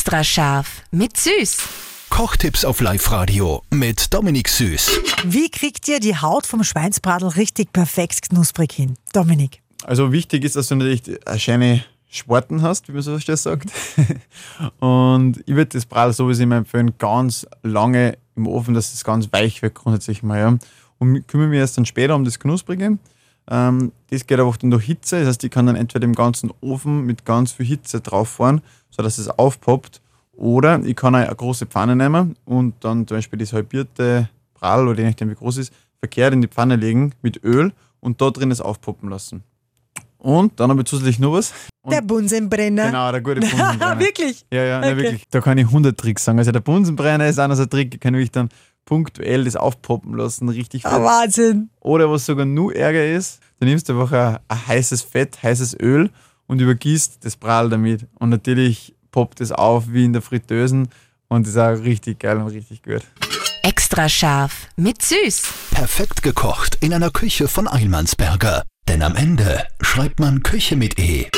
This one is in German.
Extra scharf mit Süß. Kochtipps auf Live-Radio mit Dominik Süß. Wie kriegt ihr die Haut vom Schweinsbradl richtig perfekt knusprig hin? Dominik. Also wichtig ist, dass du natürlich eine schöne Sporten hast, wie man so schön sagt. Und ich würde das Bradl sowieso immer empfehlen, ganz lange im Ofen, dass es ganz weich wird grundsätzlich mal. Ja. Und kümmere mich erst dann später um das Knusprige. Ähm, das geht einfach dann durch Hitze, das heißt, ich kann dann entweder im ganzen Ofen mit ganz viel Hitze drauf fahren, sodass es aufpoppt. Oder ich kann eine große Pfanne nehmen und dann zum Beispiel das halbierte Bradl oder je nachdem wie groß es ist, verkehrt in die Pfanne legen mit Öl und da drin es aufpoppen lassen. Und dann habe ich zusätzlich noch was. Und Der Bunsenbrenner. Genau, der gute Bunsenbrenner. Wirklich? Ja, ja, nein, Okay. wirklich. Da kann ich 100 Tricks sagen. Also der Bunsenbrenner ist einer so ein Trick, ich kann wirklich dann punktuell das aufpoppen lassen, richtig Ah, fett. Wahnsinn. Oder was sogar nur ärger ist, du nimmst einfach ein, ein heißes Fett, heißes Öl und übergießt das Bradl damit. Und natürlich poppt es auf wie in der Fritteuse und ist auch richtig geil und richtig gut. Extra scharf mit Süß. Perfekt gekocht in einer Küche von Eilmannsberger. Denn am Ende schreibt man Küche mit E.